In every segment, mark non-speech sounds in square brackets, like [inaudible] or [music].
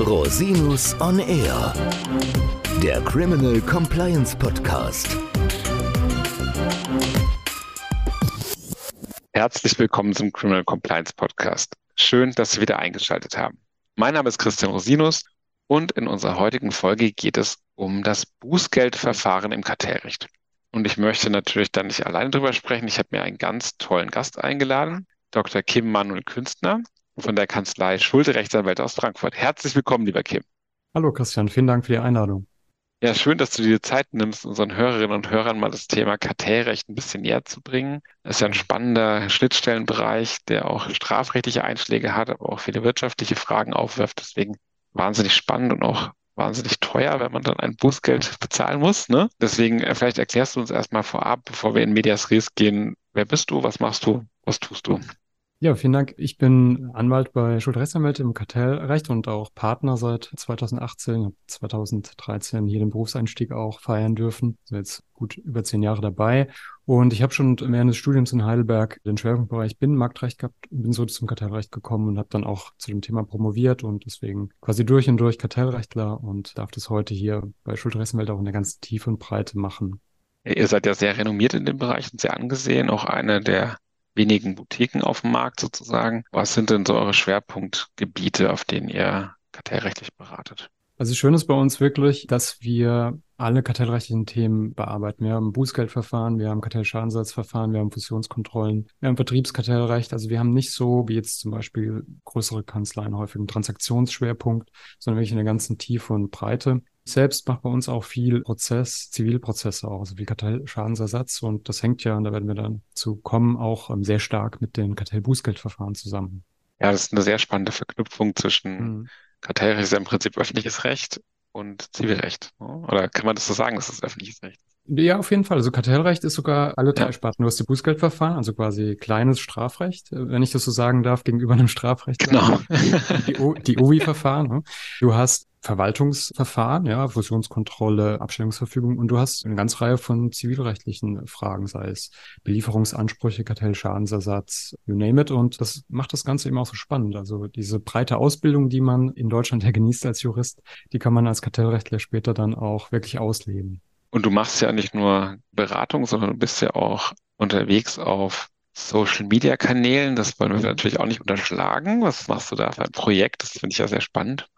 Rosinus on Air, der Criminal Compliance Podcast. Herzlich willkommen zum Criminal Compliance Podcast. Schön, dass Sie wieder eingeschaltet haben. Mein Name ist Christian Rosinus und in unserer heutigen Folge geht es um das Bußgeldverfahren im Kartellrecht. Und ich möchte natürlich da nicht alleine drüber sprechen. Ich habe mir einen ganz tollen Gast eingeladen, Dr. Kim Manuel Künstner von der Kanzlei Schulte Rechtsanwälte aus Frankfurt. Herzlich willkommen, lieber Kim. Hallo Christian, vielen Dank für die Einladung. Ja, schön, dass du dir Zeit nimmst, unseren Hörerinnen und Hörern mal das Thema Kartellrecht ein bisschen näher zu bringen. Das ist ja ein spannender Schnittstellenbereich, der auch strafrechtliche Einschläge hat, aber auch viele wirtschaftliche Fragen aufwirft. Deswegen wahnsinnig spannend und auch wahnsinnig teuer, wenn man dann ein Bußgeld bezahlen muss. Ne? Deswegen äh, vielleicht erklärst du uns erstmal vorab, bevor wir in Medias Res gehen, wer bist du, was machst du, was tust du? Ja, vielen Dank. Ich bin Anwalt bei Schuldrechtsanwälte im Kartellrecht und auch Partner seit 2018, habe 2013 hier den Berufseinstieg auch feiern dürfen. Also jetzt gut über zehn Jahre dabei. Und ich habe schon während des Studiums in Heidelberg den Schwerpunktbereich Binnenmarktrecht gehabt, bin so zum Kartellrecht gekommen und habe dann auch zu dem Thema promoviert und deswegen quasi durch und durch Kartellrechtler und darf das heute hier bei Schuldrechtsanwälte auch in der ganzen Tiefe und Breite machen. Ihr seid ja sehr renommiert in dem Bereich und sehr angesehen, auch einer der wenigen Boutiquen auf dem Markt sozusagen. Was sind denn so eure Schwerpunktgebiete, auf denen ihr kartellrechtlich beratet? Also schön ist bei uns wirklich, dass wir alle kartellrechtlichen Themen bearbeiten. Wir haben Bußgeldverfahren, wir haben Kartellschadensersatzverfahren, wir haben Fusionskontrollen, wir haben Vertriebskartellrecht. Also wir haben nicht so wie jetzt zum Beispiel größere Kanzleien häufig einen Transaktionsschwerpunkt, sondern wirklich in der ganzen Tiefe und Breite selbst macht bei uns auch viel Prozess, Zivilprozesse auch, also viel Kartellschadensersatz. Und das hängt ja, und da werden wir dann zu kommen, auch ähm, sehr stark mit den Kartellbußgeldverfahren zusammen. Ja, das ist eine sehr spannende Verknüpfung zwischen mhm. Kartellrecht ist ja im Prinzip öffentliches Recht und Zivilrecht. Ne? Oder kann man das so sagen, dass das öffentliches Recht ist? Ja, auf jeden Fall. Also Kartellrecht ist sogar alle drei ja. Sparten. Du hast die Bußgeldverfahren, also quasi kleines Strafrecht, wenn ich das so sagen darf, gegenüber einem Strafrecht. Genau. Die, die OVI-Verfahren. Ne? Du hast Verwaltungsverfahren, ja, Fusionskontrolle, Abstellungsverfügung und du hast eine ganze Reihe von zivilrechtlichen Fragen, sei es Belieferungsansprüche, Kartellschadensersatz, you name it. Und das macht das Ganze eben auch so spannend. Also diese breite Ausbildung, die man in Deutschland ja genießt als Jurist, die kann man als Kartellrechtler später dann auch wirklich ausleben. Und du machst ja nicht nur Beratung, sondern du bist ja auch unterwegs auf Social Media Kanälen. Das wollen wir natürlich auch nicht unterschlagen. Was machst du da für ein Projekt? Das finde ich ja sehr spannend.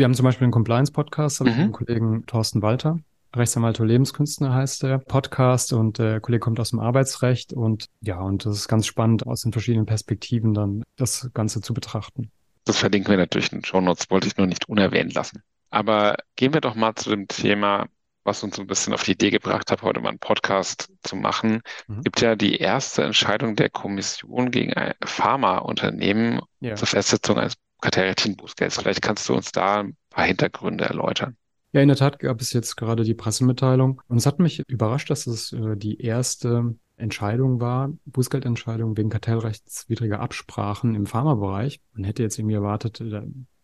Wir haben zum Beispiel einen Compliance-Podcast, habe mhm. ich mit dem Kollegen Thorsten Walter. Rechtsanwalt und Lebenskünstler heißt der Podcast und der Kollege kommt aus dem Arbeitsrecht und ja, und das ist ganz spannend, aus den verschiedenen Perspektiven dann das Ganze zu betrachten. Das verlinken wir natürlich in den Show Notes, wollte ich nur nicht unerwähnt lassen. Aber gehen wir doch mal zu dem Thema was uns ein bisschen auf die Idee gebracht hat, heute mal einen Podcast zu machen, mhm. gibt ja die erste Entscheidung der Kommission gegen ein Pharmaunternehmen ja. zur Festsetzung eines kartellrechtlichen Bußgelds. Vielleicht kannst du uns da ein paar Hintergründe erläutern. Ja, in der Tat gab es jetzt gerade die Pressemitteilung und es hat mich überrascht, dass es äh, die erste Entscheidung war, Bußgeldentscheidung wegen kartellrechtswidriger Absprachen im Pharmabereich. Man hätte jetzt irgendwie erwartet,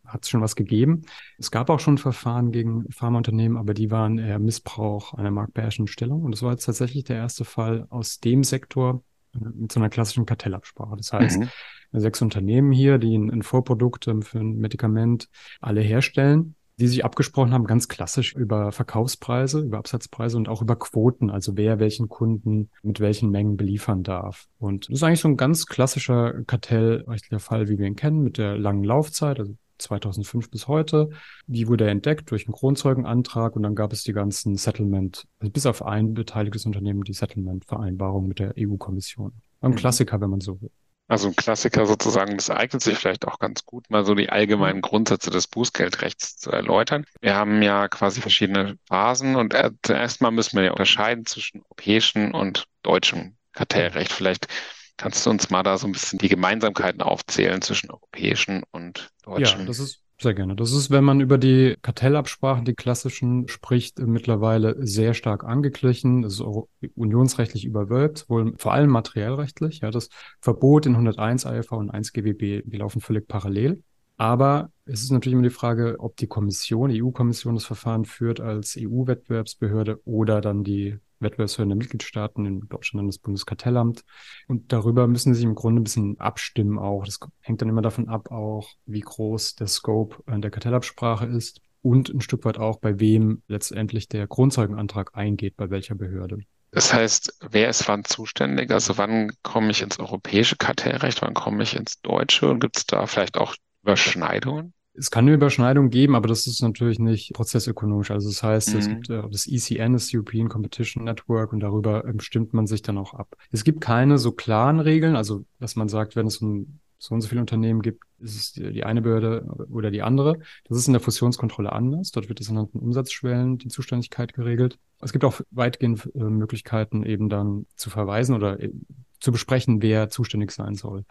hat es schon was gegeben. Es gab auch schon Verfahren gegen Pharmaunternehmen, aber die waren eher Missbrauch einer marktbeherrschenden Stellung. Und das war jetzt tatsächlich der erste Fall aus dem Sektor äh, mit so einer klassischen Kartellabsprache. Das heißt, mhm. Sechs Unternehmen hier, die ein, ein Vorprodukt ähm, für ein Medikament alle herstellen, die sich abgesprochen haben, ganz klassisch über Verkaufspreise, über Absatzpreise und auch über Quoten, also wer welchen Kunden mit welchen Mengen beliefern darf. Und das ist eigentlich so ein ganz klassischer kartellrechtlicher Fall, wie wir ihn kennen, mit der langen Laufzeit, also 2005 bis heute. Die wurde entdeckt durch einen Kronzeugenantrag und dann gab es die ganzen Settlement, also bis auf ein beteiligtes Unternehmen, die Settlement-Vereinbarung mit der EU-Kommission. Ein mhm. Klassiker, wenn man so will. Also ein Klassiker sozusagen, das eignet sich vielleicht auch ganz gut, mal so die allgemeinen Grundsätze des Bußgeldrechts zu erläutern. Wir haben ja quasi verschiedene Phasen und zuerst mal müssen wir ja unterscheiden zwischen europäischem und deutschem Kartellrecht. Vielleicht Kannst du uns mal da so ein bisschen die Gemeinsamkeiten aufzählen zwischen europäischen und deutschen? Ja, das ist sehr gerne. Das ist, wenn man über die Kartellabsprachen, die klassischen, spricht, mittlerweile sehr stark angeglichen. Das ist auch unionsrechtlich überwölbt, wohl vor allem materiellrechtlich. Ja, das Verbot in 101 AFV und 1 GWB, die laufen völlig parallel. Aber es ist natürlich immer die Frage, ob die Kommission, die EU-Kommission das Verfahren führt als EU-Wettbewerbsbehörde oder dann die Wettbewerbsbehörden der Mitgliedstaaten, in Deutschland das Bundeskartellamt. Und darüber müssen sie sich im Grunde ein bisschen abstimmen auch. Das hängt dann immer davon ab auch, wie groß der Scope der Kartellabsprache ist und ein Stück weit auch, bei wem letztendlich der Grundzeugenantrag eingeht, bei welcher Behörde. Das heißt, wer ist wann zuständig? Also wann komme ich ins europäische Kartellrecht, wann komme ich ins deutsche und gibt es da vielleicht auch Überschneidungen? Es kann eine Überschneidung geben, aber das ist natürlich nicht prozessökonomisch. Also das heißt, mhm. es gibt äh, das ECN, das European Competition Network, und darüber ähm, stimmt man sich dann auch ab. Es gibt keine so klaren Regeln, also dass man sagt, wenn es um so und so viele Unternehmen gibt, ist es die, eine Behörde oder die andere. Das ist in der Fusionskontrolle anders. Dort wird es anhand von Umsatzschwellen die Zuständigkeit geregelt. Es gibt auch weitgehend äh, Möglichkeiten, eben dann zu verweisen oder äh, zu besprechen, wer zuständig sein soll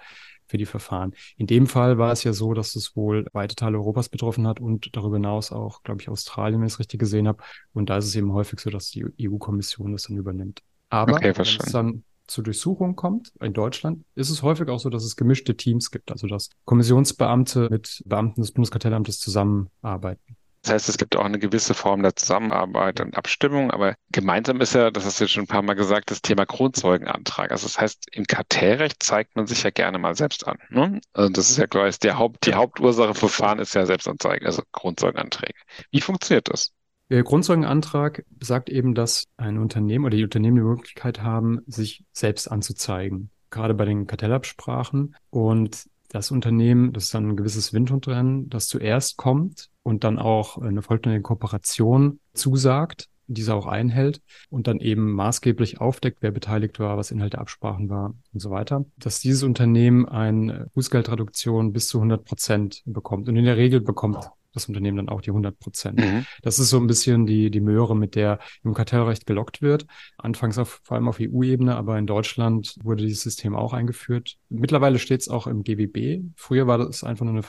für die Verfahren. In dem Fall war es ja so, dass es wohl weite Teile Europas betroffen hat und darüber hinaus auch, glaube ich, Australien, wenn ich es richtig gesehen habe. Und da ist es eben häufig so, dass die EU-Kommission das dann übernimmt. Aber okay, wenn es dann zur Durchsuchung kommt, in Deutschland, ist es häufig auch so, dass es gemischte Teams gibt, also dass Kommissionsbeamte mit Beamten des Bundeskartellamtes zusammenarbeiten. Das heißt, es gibt auch eine gewisse Form der Zusammenarbeit und Abstimmung, aber gemeinsam ist ja, das hast du jetzt schon ein paar Mal gesagt, das Thema Grundzeugenantrag. Also das heißt, im Kartellrecht zeigt man sich ja gerne mal selbst an. Ne? Also das ist ja gleich der Haupt, die Hauptursache für Fahren ist ja Selbstanzeige, also Grundzeugenanträge. Wie funktioniert das? Der Grundzeugenantrag sagt eben, dass ein Unternehmen oder die Unternehmen die Möglichkeit haben, sich selbst anzuzeigen. Gerade bei den Kartellabsprachen. Und das Unternehmen, das ist dann ein gewisses Windhundrennen, das zuerst kommt und dann auch eine vollständige Kooperation zusagt, diese auch einhält und dann eben maßgeblich aufdeckt, wer beteiligt war, was Inhalt der Absprachen war und so weiter, dass dieses Unternehmen eine Bußgeldreduktion bis zu 100 Prozent bekommt. Und in der Regel bekommt das Unternehmen dann auch die 100 Prozent. Mhm. Das ist so ein bisschen die, die Möhre, mit der im Kartellrecht gelockt wird. Anfangs auf, vor allem auf EU-Ebene, aber in Deutschland wurde dieses System auch eingeführt. Mittlerweile steht es auch im GWB. Früher war das einfach nur eine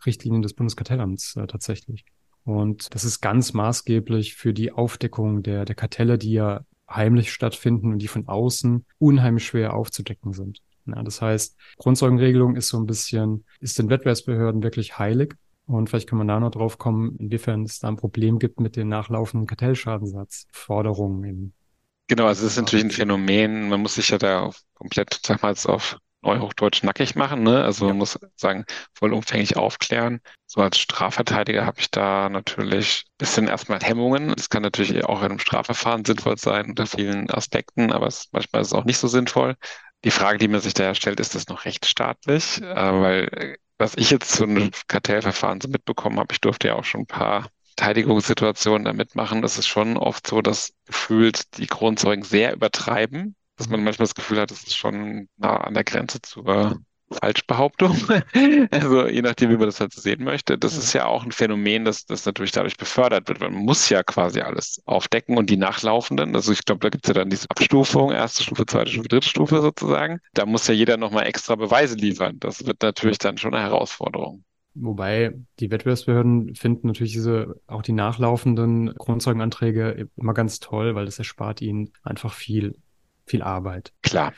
Verwaltungsrichtlinie des Bundeskartellamts äh, tatsächlich. Und das ist ganz maßgeblich für die Aufdeckung der, der Kartelle, die ja heimlich stattfinden und die von außen unheimlich schwer aufzudecken sind. Ja, das heißt, Grundzeugenregelung ist so ein bisschen, ist den Wettbewerbsbehörden wirklich heilig. Und vielleicht können wir da noch drauf kommen, inwiefern es da ein Problem gibt mit den nachlaufenden Kartellschadensatzforderungen. Genau, also es ist natürlich ein Phänomen. Man muss sich ja da komplett, sag mal, auf Neuhochdeutsch nackig machen. Ne? Also man muss sagen, vollumfänglich aufklären. So als Strafverteidiger habe ich da natürlich ein bisschen erstmal Hemmungen. Das kann natürlich auch in einem Strafverfahren sinnvoll sein unter vielen Aspekten, aber es, manchmal ist es auch nicht so sinnvoll. Die Frage, die man sich daher stellt, ist das noch rechtsstaatlich? Äh, weil was ich jetzt zu einem Kartellverfahren so mitbekommen habe, ich durfte ja auch schon ein paar Verteidigungssituationen da mitmachen. Es ist schon oft so, dass gefühlt die Kronzeugen sehr übertreiben, dass man manchmal das Gefühl hat, es ist schon nah an der Grenze zur Falschbehauptung. [laughs] also je nachdem, wie man das halt sehen möchte. Das ist ja auch ein Phänomen, das, das natürlich dadurch befördert wird, man muss ja quasi alles aufdecken und die nachlaufenden, also ich glaube, da gibt es ja dann diese Abstufung, erste Stufe, zweite Stufe, dritte Stufe sozusagen. Da muss ja jeder nochmal extra Beweise liefern. Das wird natürlich dann schon eine Herausforderung. Wobei die Wettbewerbsbehörden finden natürlich diese, auch die nachlaufenden Grundzeugenanträge immer ganz toll, weil das erspart ihnen einfach viel, viel Arbeit. Klar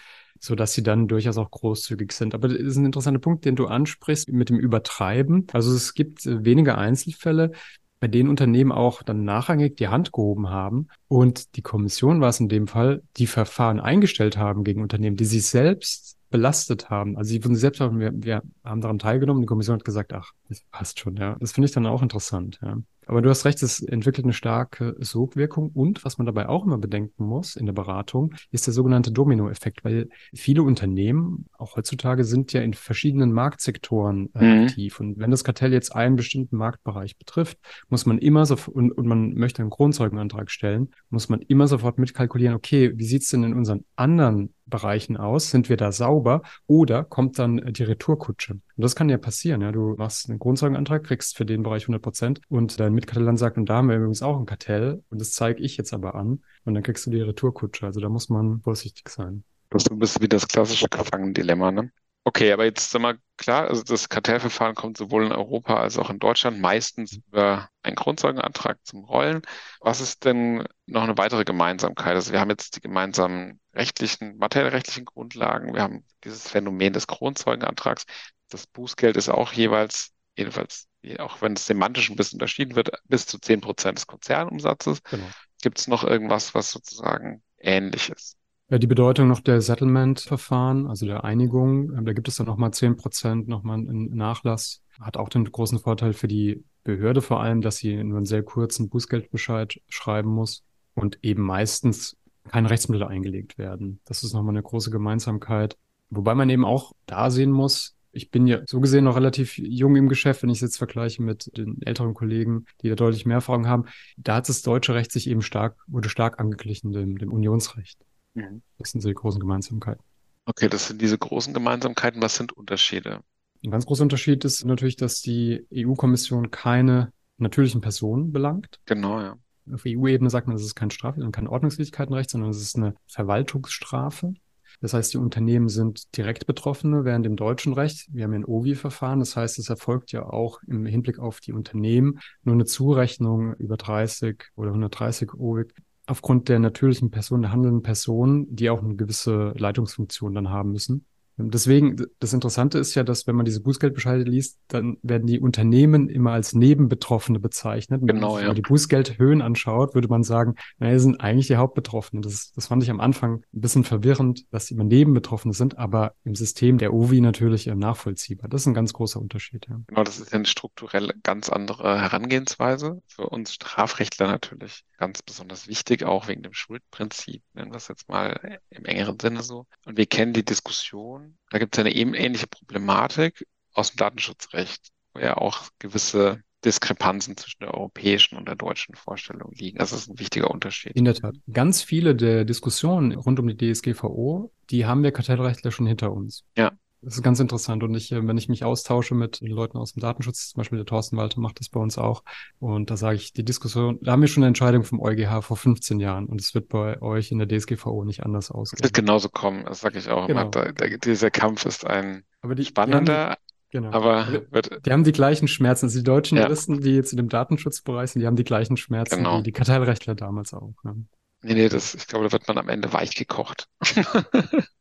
so dass sie dann durchaus auch großzügig sind. Aber das ist ein interessanter Punkt, den du ansprichst mit dem Übertreiben. Also es gibt äh, wenige Einzelfälle, bei denen Unternehmen auch dann nachrangig die Hand gehoben haben und die Kommission war es in dem Fall, die Verfahren eingestellt haben gegen Unternehmen, die sich selbst belastet haben. Also sie wurden selbst, wir, wir haben daran teilgenommen, die Kommission hat gesagt, ach, das passt schon, ja. Das finde ich dann auch interessant, ja. Aber du hast recht, es entwickelt eine starke Sogwirkung und was man dabei auch immer bedenken muss in der Beratung, ist der sogenannte Dominoeffekt, weil viele Unternehmen, auch heutzutage, sind ja in verschiedenen Marktsektoren äh, mhm. aktiv. Und wenn das Kartell jetzt einen bestimmten Marktbereich betrifft, muss man immer so, und, und man möchte einen Grundzeugenantrag stellen, muss man immer sofort mitkalkulieren, okay, wie sieht's denn in unseren anderen Bereichen aus? Sind wir da sauber? Oder kommt dann die Retourkutsche? Und das kann ja passieren. Ja? Du machst einen Grundzeugenantrag, kriegst für den Bereich 100 Prozent und dein Mitkartelland sagt, und da haben wir übrigens auch ein Kartell und das zeige ich jetzt aber an und dann kriegst du die Retourkutsche. Also da muss man vorsichtig sein. Das ist ein bisschen wie das klassische Gefangendilemma, ne? Okay, aber jetzt sind wir klar, also das Kartellverfahren kommt sowohl in Europa als auch in Deutschland meistens über einen Grundzeugenantrag zum Rollen. Was ist denn noch eine weitere Gemeinsamkeit? Also wir haben jetzt die gemeinsamen rechtlichen, materiellrechtlichen Grundlagen, wir haben dieses Phänomen des Grundzeugenantrags. Das Bußgeld ist auch jeweils, jedenfalls, auch wenn es semantisch ein bisschen unterschieden wird, bis zu zehn Prozent des Konzernumsatzes. Genau. Gibt es noch irgendwas, was sozusagen ähnlich ist? Ja, die Bedeutung noch der Settlement-Verfahren, also der Einigung, ähm, da gibt es dann nochmal zehn Prozent nochmal einen Nachlass. Hat auch den großen Vorteil für die Behörde vor allem, dass sie nur einen sehr kurzen Bußgeldbescheid schreiben muss und eben meistens keine Rechtsmittel eingelegt werden. Das ist nochmal eine große Gemeinsamkeit. Wobei man eben auch da sehen muss, ich bin ja so gesehen noch relativ jung im Geschäft, wenn ich es jetzt vergleiche mit den älteren Kollegen, die da deutlich mehr Erfahrung haben. Da hat das deutsche Recht sich eben stark, wurde stark angeglichen dem, dem Unionsrecht. Mhm. Das sind so die großen Gemeinsamkeiten. Okay, das sind diese großen Gemeinsamkeiten. Was sind Unterschiede? Ein ganz großer Unterschied ist natürlich, dass die EU-Kommission keine natürlichen Personen belangt. Genau, ja. Auf EU-Ebene sagt man, es ist kein Straf- und kein Ordnungswidrigkeitenrecht, sondern es ist eine Verwaltungsstrafe. Das heißt, die Unternehmen sind direkt Betroffene, während im deutschen Recht, wir haben ja ein OVI-Verfahren, das heißt, es erfolgt ja auch im Hinblick auf die Unternehmen nur eine Zurechnung über 30 oder 130 OVIG aufgrund der natürlichen Person, der handelnden Personen, die auch eine gewisse Leitungsfunktion dann haben müssen. Deswegen, das Interessante ist ja, dass wenn man diese Bußgeldbescheide liest, dann werden die Unternehmen immer als Nebenbetroffene bezeichnet. Genau, wenn ja. man die Bußgeldhöhen anschaut, würde man sagen, naja, sind eigentlich die Hauptbetroffenen. Das, das fand ich am Anfang ein bisschen verwirrend, dass sie immer Nebenbetroffene sind, aber im System der OVI natürlich nachvollziehbar. Das ist ein ganz großer Unterschied. Ja. Genau, das ist eine strukturell ganz andere Herangehensweise. Für uns Strafrechtler natürlich ganz besonders wichtig, auch wegen dem Schuldprinzip, nennen wir es jetzt mal im engeren Sinne so. Und wir kennen die Diskussion, da gibt es eine eben ähnliche Problematik aus dem Datenschutzrecht, wo ja auch gewisse Diskrepanzen zwischen der europäischen und der deutschen Vorstellung liegen. Das ist ein wichtiger Unterschied. In der Tat. Ganz viele der Diskussionen rund um die DSGVO, die haben wir Kartellrechtler schon hinter uns. Ja. Das ist ganz interessant. Und ich, äh, wenn ich mich austausche mit Leuten aus dem Datenschutz, zum Beispiel der Thorsten Walter macht das bei uns auch. Und da sage ich, die Diskussion, da haben wir schon eine Entscheidung vom EuGH vor 15 Jahren. Und es wird bei euch in der DSGVO nicht anders ausgehen. Es wird genauso kommen, das sage ich auch Genau. Da, da, dieser Kampf ist ein Aber die, spannender, die haben, genau. aber Die haben die gleichen Schmerzen. Also die deutschen Ja. Juristen, die jetzt in dem Datenschutzbereich sind, die haben die gleichen Schmerzen Genau. wie die Kartellrechtler damals auch. Ja. nee, nee, das, ich glaube, da wird man am Ende weich gekocht. [laughs]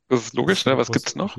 das ist logisch, ne? Was Große gibt's noch?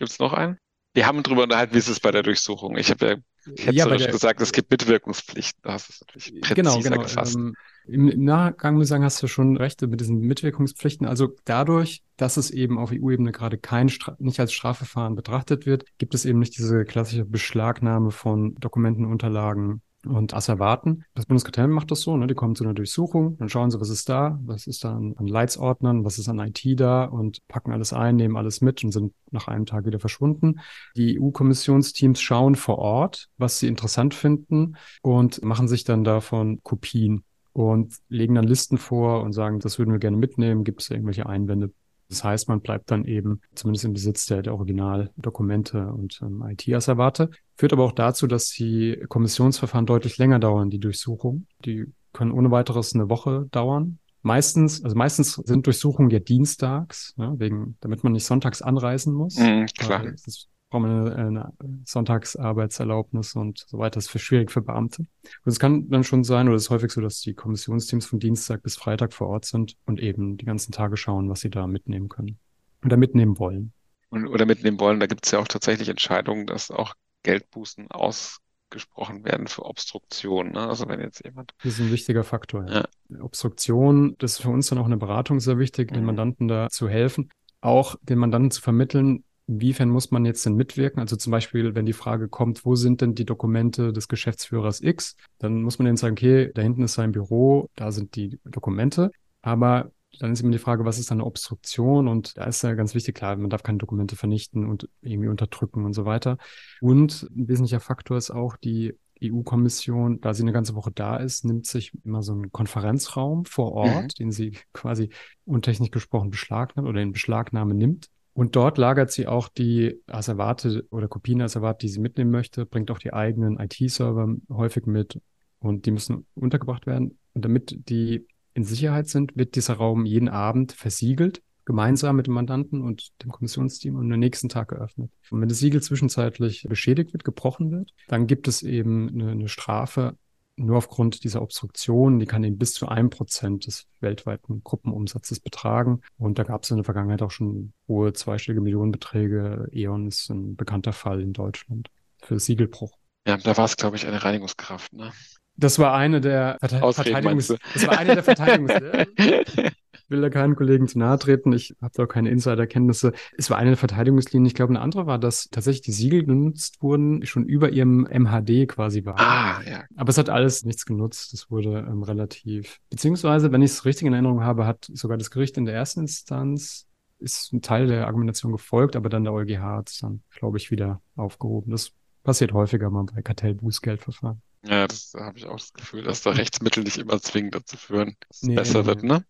Unterschiede. Gibt's noch einen? Wir haben drüber unterhalten, wie ist es bei der Durchsuchung? Ich habe ja Ja, bei ketzerisch der, gesagt, es gibt Mitwirkungspflichten. Da hast du es natürlich präziser Genau, genau. gefasst. Ähm, im, Im Nachgang muss ich sagen, hast du schon recht mit diesen Mitwirkungspflichten. Also dadurch, dass es eben auf EU-Ebene gerade kein Stra nicht als Strafverfahren betrachtet wird, gibt es eben nicht diese klassische Beschlagnahme von Dokumenten, Unterlagen und Asservaten. Das Bundeskartellamt macht das so, ne? Die kommen zu einer Durchsuchung, dann schauen sie, was ist da, was ist da an, an Leitsordnern, was ist an IT da und packen alles ein, nehmen alles mit und sind nach einem Tag wieder verschwunden. Die EU-Kommissionsteams schauen vor Ort, was sie interessant finden und machen sich dann davon Kopien und legen dann Listen vor und sagen, das würden wir gerne mitnehmen, gibt es irgendwelche Einwände. Das heißt, man bleibt dann eben zumindest im Besitz der, der Originaldokumente und ähm, IT-Asservate. Führt aber auch dazu, dass die Kommissionsverfahren deutlich länger dauern, die Durchsuchung. Die können ohne weiteres eine Woche dauern. Meistens, also meistens sind Durchsuchungen ja dienstags, ne, wegen, damit man nicht sonntags anreisen muss. Mhm, klar. Das braucht man eine, Sonntagsarbeitserlaubnis und so weiter. Das ist für schwierig für Beamte. Und es kann dann schon sein, oder es ist häufig so, dass die Kommissionsteams von Dienstag bis Freitag vor Ort sind und eben die ganzen Tage schauen, was sie da mitnehmen können oder mitnehmen wollen. Und, oder mitnehmen wollen, da gibt es ja auch tatsächlich Entscheidungen, dass auch Geldbußen ausgesprochen werden für Obstruktion. Ne? Also wenn jetzt jemand. Das ist ein wichtiger Faktor. Ja. Obstruktion, das ist für uns dann auch eine Beratung sehr wichtig, den Mhm. Mandanten da zu helfen, auch den Mandanten zu vermitteln, inwiefern muss man jetzt denn mitwirken? Also zum Beispiel, wenn die Frage kommt, wo sind denn die Dokumente des Geschäftsführers X? Dann muss man denen sagen, okay, da hinten ist sein Büro, da sind die Dokumente. Aber dann ist immer die Frage, was ist eine Obstruktion? Und da ist ja ganz wichtig, klar, man darf keine Dokumente vernichten und irgendwie unterdrücken und so weiter. Und ein wesentlicher Faktor ist auch die EU-Kommission, da sie eine ganze Woche da ist, nimmt sich immer so einen Konferenzraum vor Ort, Mhm. den sie quasi untechnisch gesprochen beschlagnahmt oder in Beschlagnahme nimmt. Und dort lagert sie auch die Asservate oder Kopien Asservate, die sie mitnehmen möchte, bringt auch die eigenen IT-Server häufig mit und die müssen untergebracht werden. Und damit die in Sicherheit sind, wird dieser Raum jeden Abend versiegelt, gemeinsam mit dem Mandanten und dem Kommissionsteam und am nächsten Tag geöffnet. Und wenn das Siegel zwischenzeitlich beschädigt wird, gebrochen wird, dann gibt es eben eine, eine Strafe nur aufgrund dieser Obstruktion, die kann eben bis zu einem Prozent des weltweiten Gruppenumsatzes betragen. Und da gab es in der Vergangenheit auch schon hohe zweistellige Millionenbeträge. E.ON ist ein bekannter Fall in Deutschland für Siegelbruch. Ja, da war es, glaube ich, eine Reinigungskraft. Ne? Das war eine der Verte Verteidigungs... Das war eine der Verteidigungs... [laughs] will da keinen Kollegen zu nahe treten. Ich habe da auch keine Insiderkenntnisse. Es war eine Verteidigungslinie. Ich glaube, eine andere war, dass tatsächlich die Siegel genutzt wurden, schon über ihrem MHD quasi war. Ah, ja. Aber es hat alles nichts genutzt. Das wurde ähm, relativ, beziehungsweise, wenn ich es richtig in Erinnerung habe, hat sogar das Gericht in der ersten Instanz ist ein Teil der Argumentation gefolgt, aber dann der EuGH hat es dann, glaube ich, wieder aufgehoben. Das passiert häufiger mal bei Kartellbußgeldverfahren. Ja, das habe ich auch das Gefühl, dass da [laughs] Rechtsmittel nicht immer zwingend dazu führen, dass es nee, besser nee. wird, ne?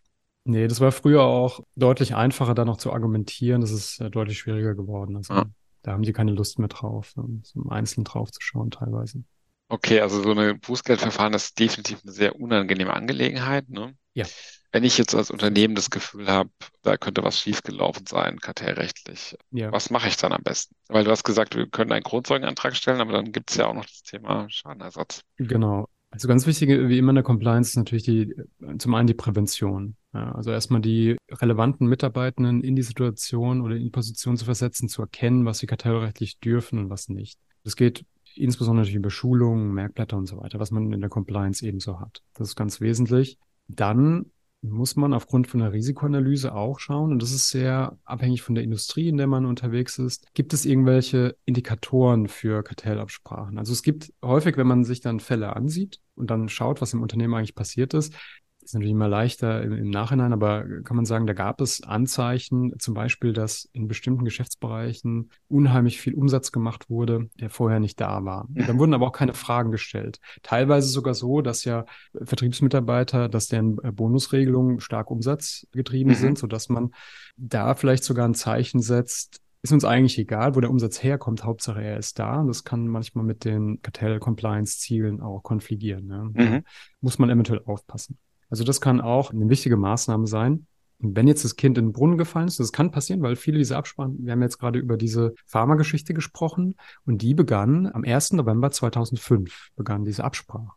Nee, das war früher auch deutlich einfacher, da noch zu argumentieren. Das ist äh, deutlich schwieriger geworden. Also ja. da haben die keine Lust mehr drauf, so im Einzelnen drauf zu schauen teilweise. Okay, also so eine Bußgeldverfahren ist definitiv eine sehr unangenehme Angelegenheit. Ne? Ja. Wenn ich jetzt als Unternehmen das Gefühl habe, da könnte was schiefgelaufen sein, kartellrechtlich, ja. was mache ich dann am besten? Weil du hast gesagt, wir können einen Grundzeugenantrag stellen, aber dann gibt es ja auch noch das Thema Schadenersatz. Genau. Also ganz wichtig, wie immer in der Compliance, ist natürlich die, zum einen die Prävention. Ja, also erstmal die relevanten Mitarbeitenden in die Situation oder in die Position zu versetzen, zu erkennen, was sie kartellrechtlich dürfen und was nicht. Das geht insbesondere natürlich über Schulungen, Merkblätter und so weiter, was man in der Compliance ebenso hat. Das ist ganz wesentlich. Dann muss man aufgrund von der Risikoanalyse auch schauen, und das ist sehr abhängig von der Industrie, in der man unterwegs ist, gibt es irgendwelche Indikatoren für Kartellabsprachen? Also es gibt häufig, wenn man sich dann Fälle ansieht und dann schaut, was im Unternehmen eigentlich passiert ist, ist natürlich immer leichter im, im, Nachhinein, aber kann man sagen, da gab es Anzeichen, zum Beispiel, dass in bestimmten Geschäftsbereichen unheimlich viel Umsatz gemacht wurde, der vorher nicht da war. Dann wurden aber auch keine Fragen gestellt. Teilweise sogar so, dass ja Vertriebsmitarbeiter, dass deren Bonusregelungen stark umsatzgetrieben mhm. sind, sodass man da vielleicht sogar ein Zeichen setzt, ist uns eigentlich egal, wo der Umsatz herkommt, Hauptsache er ist da. Und das kann manchmal mit den Kartell-Compliance-Zielen auch konfligieren. Ne? Mhm. Muss man eventuell aufpassen. Also das kann auch eine wichtige Maßnahme sein. Und wenn jetzt das Kind in den Brunnen gefallen ist, das kann passieren, weil viele dieser Absprachen, wir haben jetzt gerade über diese Pharmageschichte gesprochen und die begann am 1. November 2005, begann diese Absprache,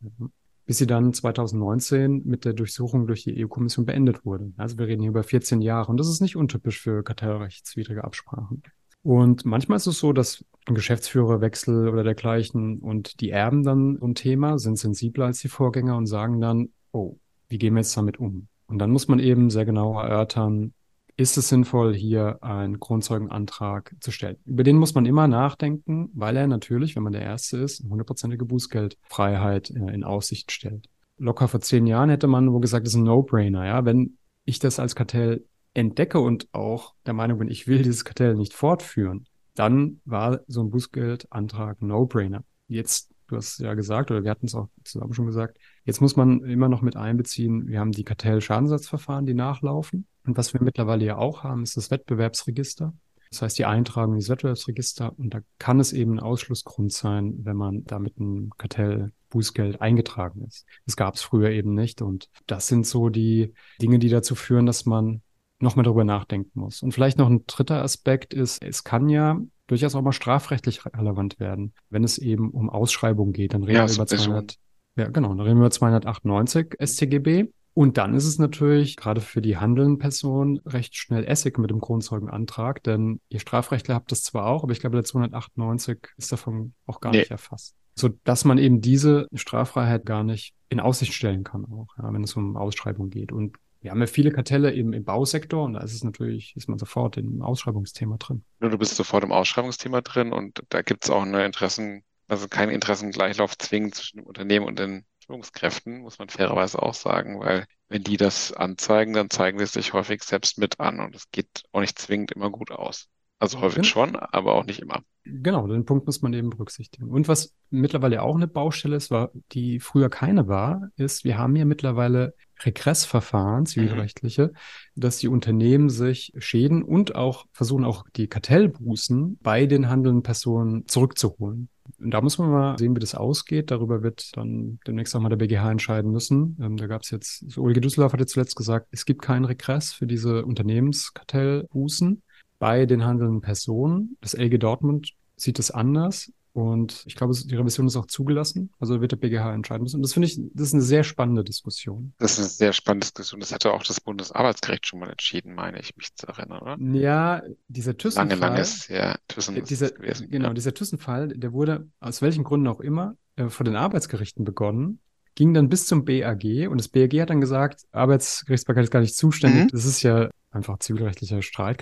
bis sie dann 2019 mit der Durchsuchung durch die EU-Kommission beendet wurde. Also wir reden hier über 14 Jahre und das ist nicht untypisch für kartellrechtswidrige Absprachen. Und manchmal ist es so, dass ein Geschäftsführerwechsel oder dergleichen und die Erben dann so ein Thema sind sensibler als die Vorgänger und sagen dann, oh, wie gehen wir jetzt damit um? Und dann muss man eben sehr genau erörtern, ist es sinnvoll, hier einen Grundzeugenantrag zu stellen? Über den muss man immer nachdenken, weil er natürlich, wenn man der Erste ist, eine hundertprozentige Bußgeldfreiheit äh, in Aussicht stellt. Locker vor zehn Jahren hätte man wohl gesagt, das ist ein No-Brainer. Ja, wenn ich das als Kartell entdecke und auch der Meinung bin, ich will dieses Kartell nicht fortführen, dann war so ein Bußgeldantrag No-Brainer. Jetzt du hast ja gesagt, oder wir hatten es auch zusammen schon gesagt, jetzt muss man immer noch mit einbeziehen, wir haben die Kartellschadensersatzverfahren, die nachlaufen. Und was wir mittlerweile ja auch haben, ist das Wettbewerbsregister. Das heißt, die Eintragung ins Wettbewerbsregister. Und da kann es eben ein Ausschlussgrund sein, wenn man da mit einem Kartell Bußgeld eingetragen ist. Das gab es früher eben nicht. Und das sind so die Dinge, die dazu führen, dass man noch mehr darüber nachdenken muss. Und vielleicht noch ein dritter Aspekt ist, es kann ja durchaus auch mal strafrechtlich relevant werden, wenn es eben um Ausschreibungen geht. Dann reden ja, wir über 200, ja, genau, dann reden wir über 298 StGB. Und dann ist es natürlich gerade für die handelnden Personen recht schnell Essig mit dem Kronzeugenantrag, denn ihr Strafrechtler habt das zwar auch, aber ich glaube, der 298 ist davon auch gar nee. nicht erfasst. So dass man eben diese Straffreiheit gar nicht in Aussicht stellen kann, auch, ja, wenn es um Ausschreibung geht. Und wir haben ja viele Kartelle eben im Bausektor und da ist es natürlich, ist man sofort im Ausschreibungsthema drin. Du bist sofort im Ausschreibungsthema drin und da gibt es auch eine Interessen, also kein Interessengleichlauf zwingend zwischen dem Unternehmen und den Führungskräften, muss man fairerweise auch sagen, weil wenn die das anzeigen, dann zeigen sie es sich häufig selbst mit an und es geht auch nicht zwingend immer gut aus. Also häufig genau. schon, aber auch nicht immer. Genau, den Punkt muss man eben berücksichtigen. Und was mittlerweile auch eine Baustelle ist, war, die früher keine war, ist, wir haben ja mittlerweile Regressverfahren, zivilrechtliche, mhm. dass die Unternehmen sich Schäden und auch versuchen auch die Kartellbußen bei den handelnden Personen zurückzuholen. Und da muss man mal sehen, wie das ausgeht. Darüber wird dann demnächst auch mal der BGH entscheiden müssen. Ähm, da gab es jetzt, so Ulrike Düsseldorf hat jetzt zuletzt gesagt, es gibt keinen Regress für diese Unternehmenskartellbußen bei den handelnden Personen. Das LG Dortmund sieht es anders. Und ich glaube, die Revision ist auch zugelassen. Also wird der BGH entscheiden müssen. Und das finde ich, das ist eine sehr spannende Diskussion. Das ist eine sehr spannende Diskussion. Das hatte auch das Bundesarbeitsgericht schon mal entschieden, meine ich mich zu erinnern, oder? Ja, dieser Thyssen-Fall. Lange, lange ist ja Thyssen dieser, gewesen. Genau, ja. dieser Thyssen-Fall, der wurde aus welchen Gründen auch immer äh, vor den Arbeitsgerichten begonnen ging dann bis zum BAG und das BAG hat dann gesagt, Arbeitsgerichtsbarkeit ist gar nicht zuständig. Mhm. Das ist ja einfach zivilrechtlicher Streit,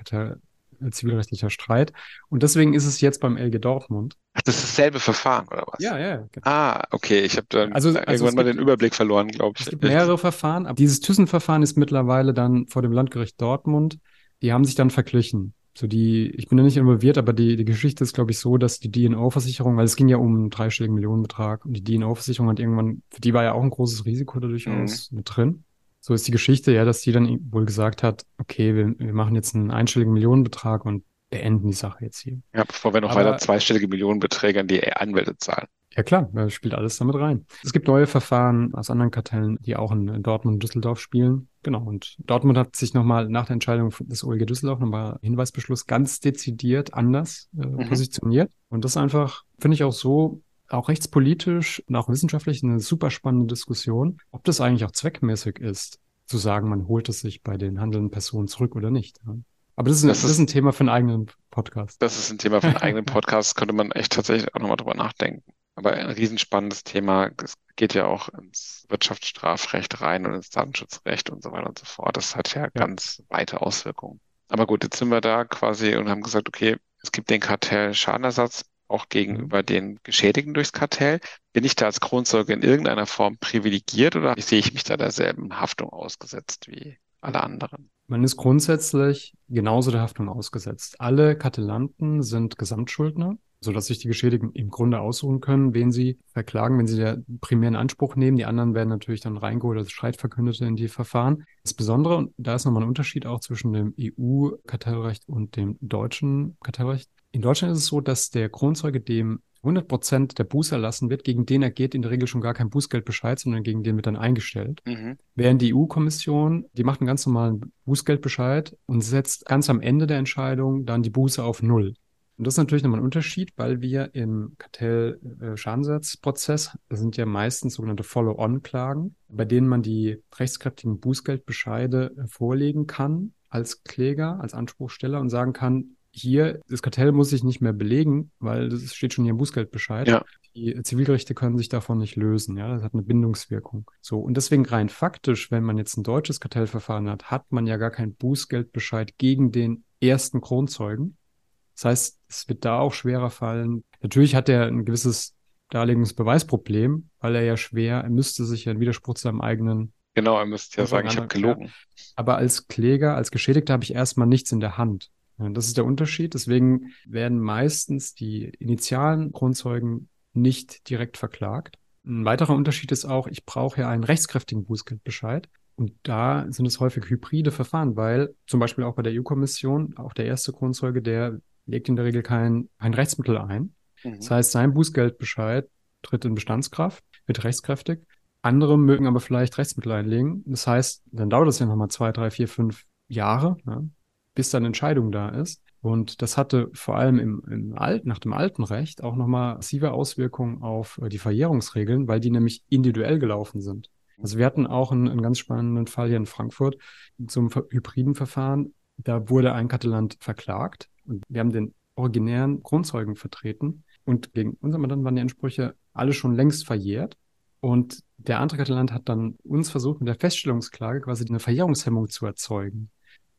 zivilrechtlicher Streit. Und deswegen ist es jetzt beim LG Dortmund. Ach, das ist dasselbe Verfahren, oder was? Ja, ja. Genau. Ah, okay. Ich habe dann also, irgendwann also mal gibt, den Überblick verloren, glaube ich. Es gibt mehrere Verfahren, aber dieses Thyssen-Verfahren ist mittlerweile dann vor dem Landgericht Dortmund. Die haben sich dann verglichen. So die, ich bin da nicht involviert, aber die, die Geschichte ist, glaube ich, so, dass die DNO-Versicherung, weil es ging ja um einen dreistelligen Millionenbetrag und die DNO-Versicherung hat irgendwann, für die war ja auch ein großes Risiko da durchaus mhm. mit drin. So ist die Geschichte, ja, dass die dann wohl gesagt hat, okay, wir, wir machen jetzt einen einstelligen Millionenbetrag und beenden die Sache jetzt hier. Ja, bevor wir noch Aber, weiter zweistellige Millionenbeträge an die Anwälte zahlen. Ja klar, da spielt alles damit rein. Es gibt neue Verfahren aus anderen Kartellen, die auch in Dortmund und Düsseldorf spielen. Genau, und Dortmund hat sich nochmal nach der Entscheidung des OLG Düsseldorf nochmal Hinweisbeschluss ganz dezidiert anders äh, mhm. positioniert. Und das einfach, finde ich auch so, auch rechtspolitisch und auch wissenschaftlich eine super spannende Diskussion, ob das eigentlich auch zweckmäßig ist, zu sagen, man holt es sich bei den handelnden Personen zurück oder nicht. Aber das ist, das, das ist ein Thema für einen eigenen Podcast. Das ist ein Thema für einen [laughs] eigenen Podcast, könnte man echt tatsächlich auch nochmal drüber nachdenken. Aber ein riesenspannendes Thema. Es geht ja auch ins Wirtschaftsstrafrecht rein und ins Datenschutzrecht und so weiter und so fort. Das hat ja, ja. ganz weite Auswirkungen. Aber gut, jetzt sind wir da quasi und haben gesagt, okay, es gibt den Kartell Schadenersatz auch gegenüber mhm. den Geschädigten durchs Kartell. Bin ich da als Kronzeuge in irgendeiner Form privilegiert oder sehe ich mich da derselben Haftung ausgesetzt wie alle anderen? Man ist grundsätzlich genauso der Haftung ausgesetzt. Alle Kartellanten sind Gesamtschuldner, sodass sich die Geschädigten im Grunde aussuchen können, wen sie verklagen, wenn sie der primären Anspruch nehmen. Die anderen werden natürlich dann reingeholt als Streitverkündete in die Verfahren. Das Besondere, und da ist nochmal ein Unterschied auch zwischen dem EU-Kartellrecht und dem deutschen Kartellrecht, in Deutschland ist es so, dass der Kronzeuge dem 100 Prozent der Buße erlassen wird, gegen den ergeht in der Regel schon gar kein Bußgeldbescheid, sondern gegen den wird dann eingestellt. Mhm. Während die EU-Kommission, die macht einen ganz normalen Bußgeldbescheid und setzt ganz am Ende der Entscheidung dann die Buße auf Null. Und das ist natürlich nochmal ein Unterschied, weil wir im Kartell-Schadensersatzprozess, das sind ja meistens sogenannte Follow-on-Klagen, bei denen man die rechtskräftigen Bußgeldbescheide vorlegen kann als Kläger, als Anspruchsteller und sagen kann, hier, das Kartell muss sich nicht mehr belegen, weil das steht schon hier im Bußgeldbescheid. Ja. Die Zivilgerichte können sich davon nicht lösen. Ja, das hat eine Bindungswirkung. So. Und deswegen rein faktisch, wenn man jetzt ein deutsches Kartellverfahren hat, hat man ja gar keinen Bußgeldbescheid gegen den ersten Kronzeugen. Das heißt, es wird da auch schwerer fallen. Natürlich hat er ein gewisses Darlegungsbeweisproblem, weil er ja schwer, er müsste sich ja in Widerspruch zu seinem eigenen Genau, er müsste ja sagen, ich habe gelogen. Aber als Kläger, als Geschädigter habe ich erstmal nichts in der Hand. Das ist der Unterschied. Deswegen werden meistens die initialen Grundzeugen nicht direkt verklagt. Ein weiterer Unterschied ist auch, ich brauche ja einen rechtskräftigen Bußgeldbescheid. Und da sind es häufig hybride Verfahren, weil zum Beispiel auch bei der EU-Kommission, auch der erste Grundzeuge, der legt in der Regel kein, kein Rechtsmittel ein. Mhm. Das heißt, sein Bußgeldbescheid tritt in Bestandskraft, wird rechtskräftig. Andere mögen aber vielleicht Rechtsmittel einlegen. Das heißt, dann dauert es ja nochmal zwei, drei, vier, fünf Jahre. Ja bis dann Entscheidung da ist. Und das hatte vor allem im, im Alt, nach dem alten Recht auch nochmal massive Auswirkungen auf äh, die Verjährungsregeln, weil die nämlich individuell gelaufen sind. Also wir hatten auch einen, einen ganz spannenden Fall hier in Frankfurt zum hybriden Verfahren. Da wurde ein Katelant verklagt und wir haben den originären Grundzeugen vertreten und gegen unser Mandanten waren die Ansprüche alle schon längst verjährt. Und der andere Katelant hat dann uns versucht, mit der Feststellungsklage quasi eine Verjährungshemmung zu erzeugen.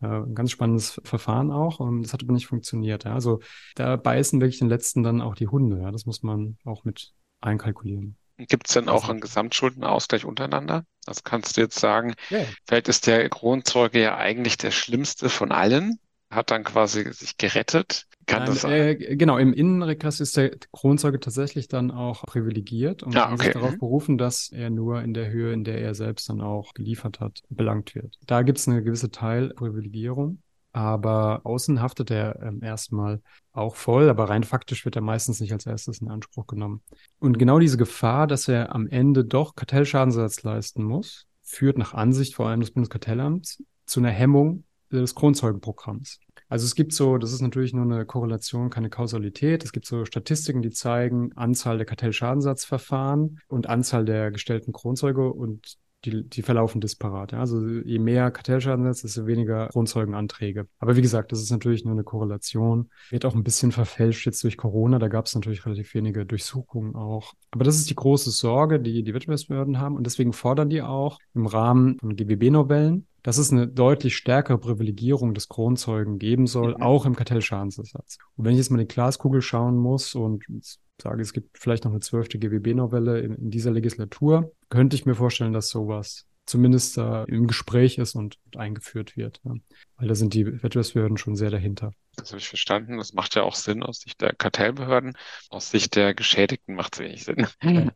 Äh, ein ganz spannendes Verfahren auch. Und das hat aber nicht funktioniert. Ja. Also da beißen wirklich den letzten dann auch die Hunde. Ja. Das muss man auch mit einkalkulieren. Gibt es denn auch einen Gesamtschuldenausgleich untereinander? Also kannst du jetzt sagen, yeah. vielleicht ist der Kronzeuge ja eigentlich der schlimmste von allen, hat dann quasi sich gerettet. Kann das äh, genau, im Innenregress ist der Kronzeuge tatsächlich dann auch privilegiert und ah, okay. sich darauf mhm. berufen, dass er nur in der Höhe, in der er selbst dann auch geliefert hat, belangt wird. Da gibt es eine gewisse Teilprivilegierung. Aber außen haftet er ähm, erstmal auch voll, aber rein faktisch wird er meistens nicht als erstes in Anspruch genommen. Und genau diese Gefahr, dass er am Ende doch Kartellschadensatz leisten muss, führt nach Ansicht vor allem des Bundeskartellamts zu einer Hemmung des Kronzeugenprogramms. Also es gibt so, das ist natürlich nur eine Korrelation, keine Kausalität. Es gibt so Statistiken, die zeigen Anzahl der Kartellschadensatzverfahren und Anzahl der gestellten Kronzeuge und die, die verlaufen disparat. Also je mehr Kartellschadenssatz, desto weniger Grundzeugenanträge. Aber wie gesagt, das ist natürlich nur eine Korrelation. Wird auch ein bisschen verfälscht jetzt durch Corona. Da gab es natürlich relativ wenige Durchsuchungen auch. Aber das ist die große Sorge, die die Wettbewerbsbehörden haben. Und deswegen fordern die auch im Rahmen von GWB-Novellen, dass es eine deutlich stärkere Privilegierung des Kronzeugen geben soll, mhm. auch im Kartellschadensersatz. Und wenn ich jetzt mal in die Glaskugel schauen muss und sage, es gibt vielleicht noch eine zwölfte GWB-Novelle in, in, dieser Legislatur, könnte ich mir vorstellen, dass sowas zumindest äh, im Gespräch ist und eingeführt wird. Ja. Weil da sind die Wettbewerbsbehörden schon sehr dahinter. Das habe ich verstanden. Das macht ja auch Sinn aus Sicht der Kartellbehörden. Aus Sicht der Geschädigten macht es wenig Sinn.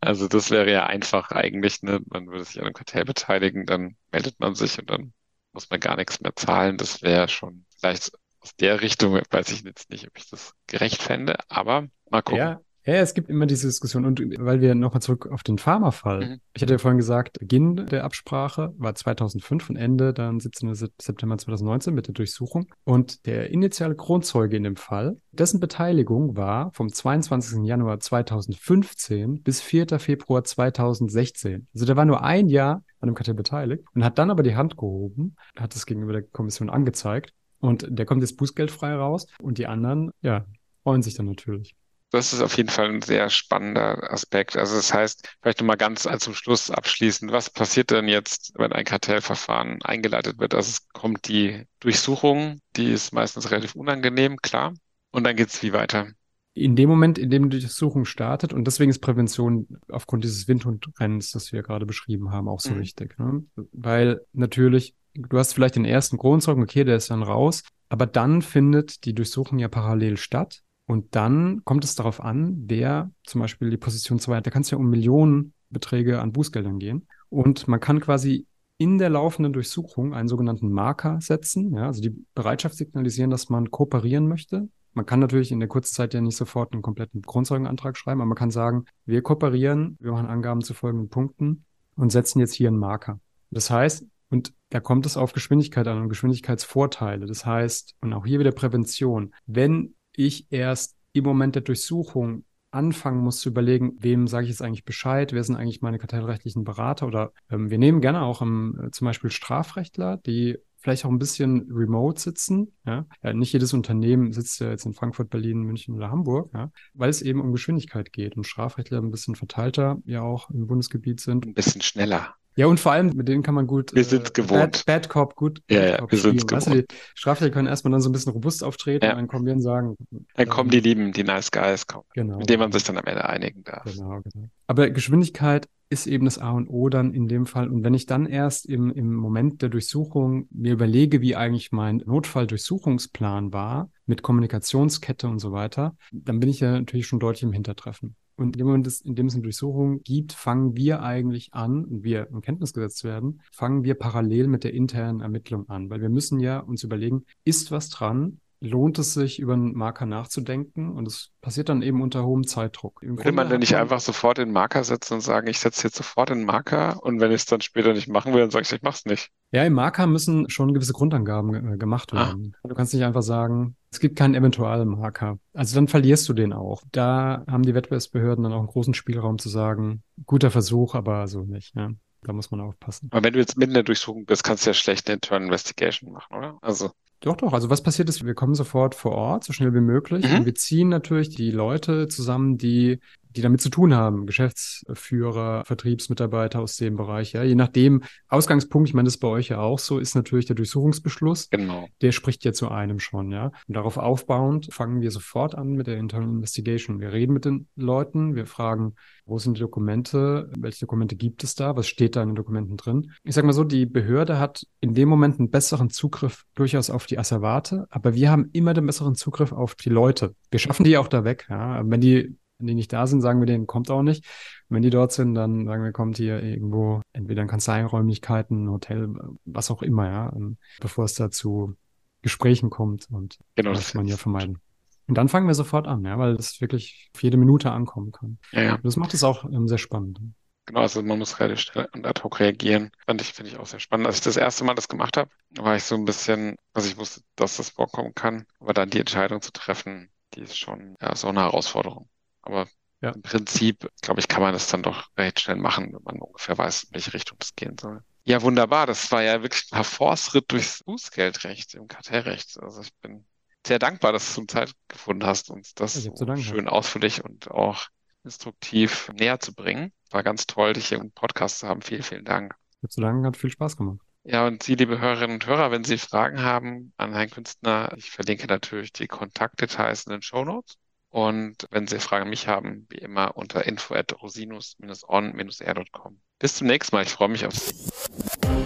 Also das wäre ja einfach eigentlich, ne? man würde sich an einem Kartell beteiligen, dann meldet man sich und dann muss man gar nichts mehr zahlen. Das wäre schon vielleicht aus der Richtung, weiß ich jetzt nicht, ob ich das gerecht fände, aber mal gucken. Ja, ja, es gibt immer diese Diskussion. Und weil wir nochmal zurück auf den Pharmafall. Mhm. Ich hatte ja vorhin gesagt, Beginn der Absprache war 2005 und Ende dann 17. September 2019 mit der Durchsuchung. Und der initiale Kronzeuge in dem Fall, dessen Beteiligung war vom 22. Januar 2015 bis 4. Februar 2016. Also der war nur ein Jahr an dem Kartell beteiligt und hat dann aber die Hand gehoben, hat es gegenüber der Kommission angezeigt. Und der kommt jetzt bußgeldfrei raus. Und die anderen, ja, freuen sich dann natürlich. Das ist auf jeden Fall ein sehr spannender Aspekt. Also das heißt, vielleicht nochmal ganz zum Schluss abschließend, was passiert denn jetzt, wenn ein Kartellverfahren eingeleitet wird? Also es kommt die Durchsuchung, die ist meistens relativ unangenehm, klar. Und dann geht es wie weiter? In dem Moment, in dem die Durchsuchung startet, und deswegen ist Prävention aufgrund dieses Windhundrennens, das wir gerade beschrieben haben, auch so mhm. wichtig. Ne? Weil natürlich, du hast vielleicht den ersten Kronzeugen, okay, der ist dann raus, aber dann findet die Durchsuchung ja parallel statt. Und dann kommt es darauf an, wer zum Beispiel die Position 2 hat. Da kann es ja um Millionenbeträge an Bußgeldern gehen. Und man kann quasi in der laufenden Durchsuchung einen sogenannten Marker setzen, ja, also die Bereitschaft signalisieren, dass man kooperieren möchte. Man kann natürlich in der kurzen Zeit ja nicht sofort einen kompletten Grundzeugenantrag schreiben, aber man kann sagen, wir kooperieren, wir machen Angaben zu folgenden Punkten und setzen jetzt hier einen Marker. Das heißt, und da kommt es auf Geschwindigkeit an und Geschwindigkeitsvorteile. Das heißt, und auch hier wieder Prävention. Wenn ich erst im Moment der Durchsuchung anfangen muss zu überlegen, wem sage ich jetzt eigentlich Bescheid, wer sind eigentlich meine kartellrechtlichen Berater oder ähm, wir nehmen gerne auch im, äh, zum Beispiel Strafrechtler, die vielleicht auch ein bisschen remote sitzen. Ja? ja? nicht jedes Unternehmen sitzt ja jetzt in Frankfurt, Berlin, München oder Hamburg, ja? weil es eben um Geschwindigkeit geht und Strafrechtler ein bisschen verteilter ja auch im Bundesgebiet sind. Ein bisschen schneller. Ja, und vor allem, mit denen kann man gut. Wir sind äh, gewohnt. Bad, Bad, Cop, gut. Ja, ja, Cop wir sind gewohnt. Weißt du, die Straftäter können erstmal dann so ein bisschen robust auftreten ja. und dann kommen wir und sagen. Dann kommen die Lieben, die Nice Guys, kommen, genau. mit denen man sich dann am Ende einigen darf. Genau, genau. Aber Geschwindigkeit ist eben das A und O dann in dem Fall. Und wenn ich dann erst im, im Moment der Durchsuchung mir überlege, wie eigentlich mein Notfalldurchsuchungsplan war, mit Kommunikationskette und so weiter, dann bin ich ja natürlich schon deutlich im Hintertreffen. Und in dem Moment, in dem es eine Durchsuchung gibt, fangen wir eigentlich an, und wir in Kenntnis gesetzt werden, fangen wir parallel mit der internen Ermittlung an. Weil wir müssen ja uns überlegen, ist was dran? Lohnt es sich, über einen Marker nachzudenken und es passiert dann eben unter hohem Zeitdruck. Im Würde man denn nicht einfach sofort den Marker setzen und sagen, ich setze jetzt sofort den Marker und wenn ich es dann später nicht machen will, dann sage ich, ich mach's nicht. Ja, im Marker müssen schon gewisse Grundangaben äh, gemacht ah. werden. Ah. Du kannst nicht einfach sagen, es gibt keinen Eventualmarker. Also dann verlierst du den auch. Da haben die Wettbewerbsbehörden dann auch einen großen Spielraum zu sagen, guter Versuch, aber so nicht. Ja. Da muss man aufpassen. Aber wenn du jetzt mitten in der Durchsuchung bist, kannst du ja schlecht eine Internal Investigation machen, oder? Also. Doch, doch. Also was passiert ist, wir kommen sofort vor Ort, so schnell wie möglich. Mhm. Und wir ziehen natürlich die Leute zusammen, die die damit zu tun haben, Geschäftsführer, Vertriebsmitarbeiter aus dem Bereich. Ja, je nachdem, Ausgangspunkt, ich meine, das ist bei euch ja auch so, ist natürlich der Durchsuchungsbeschluss. Genau. Der spricht ja zu einem schon, ja. Und darauf aufbauend fangen wir sofort an mit der Internal Investigation. Wir reden mit den Leuten, wir fragen, wo sind die Dokumente, welche Dokumente gibt es da, was steht da in den Dokumenten drin. Ich sage mal so, die Behörde hat in dem Moment einen besseren Zugriff durchaus auf die Asservate, aber wir haben immer den besseren Zugriff auf die Leute. Wir schaffen die auch da weg, ja. Wenn die wenn die nicht da sind, sagen wir denen, kommt auch nicht. Und wenn die dort sind, dann sagen wir, kommt hier irgendwo entweder in Kanzleiräumlichkeiten, Hotel, was auch immer, ja, ähm, bevor es da zu Gesprächen kommt und genau, das muss man ja vermeiden. Und dann fangen wir sofort an, ja, weil das wirklich auf jede Minute ankommen kann. Ja, ja. Das macht es auch ähm, sehr spannend. Genau, also man muss relativ schnell und ad hoc reagieren. Fand ich, finde ich auch sehr spannend. Als ich das erste Mal das gemacht habe, war ich so ein bisschen, also ich wusste, dass das vorkommen kann, aber dann die Entscheidung zu treffen, die ist schon ja, so eine Herausforderung. Aber ja. im Prinzip, glaube ich, kann man das dann doch recht schnell machen, wenn man ungefähr weiß, in welche Richtung das gehen soll. Ja, wunderbar. Das war ja wirklich ein Forstritt durchs Bußgeldrecht im Kartellrecht. Also ich bin sehr dankbar, dass du Zeit gefunden hast, uns das so schön ausführlich und auch instruktiv näher zu bringen. War ganz toll, dich hier im Podcast zu haben. Vielen, vielen Dank. Ich habe zu danken, hat viel Spaß gemacht. Ja, und Sie, liebe Hörerinnen und Hörer, wenn Sie Fragen haben an Herrn Künstner, ich verlinke natürlich die Kontaktdetails in den Show Notes. Und wenn Sie Fragen an mich haben, wie immer unter info at rosinus-on-r.com. Bis zum nächsten Mal. Ich freue mich auf Sie.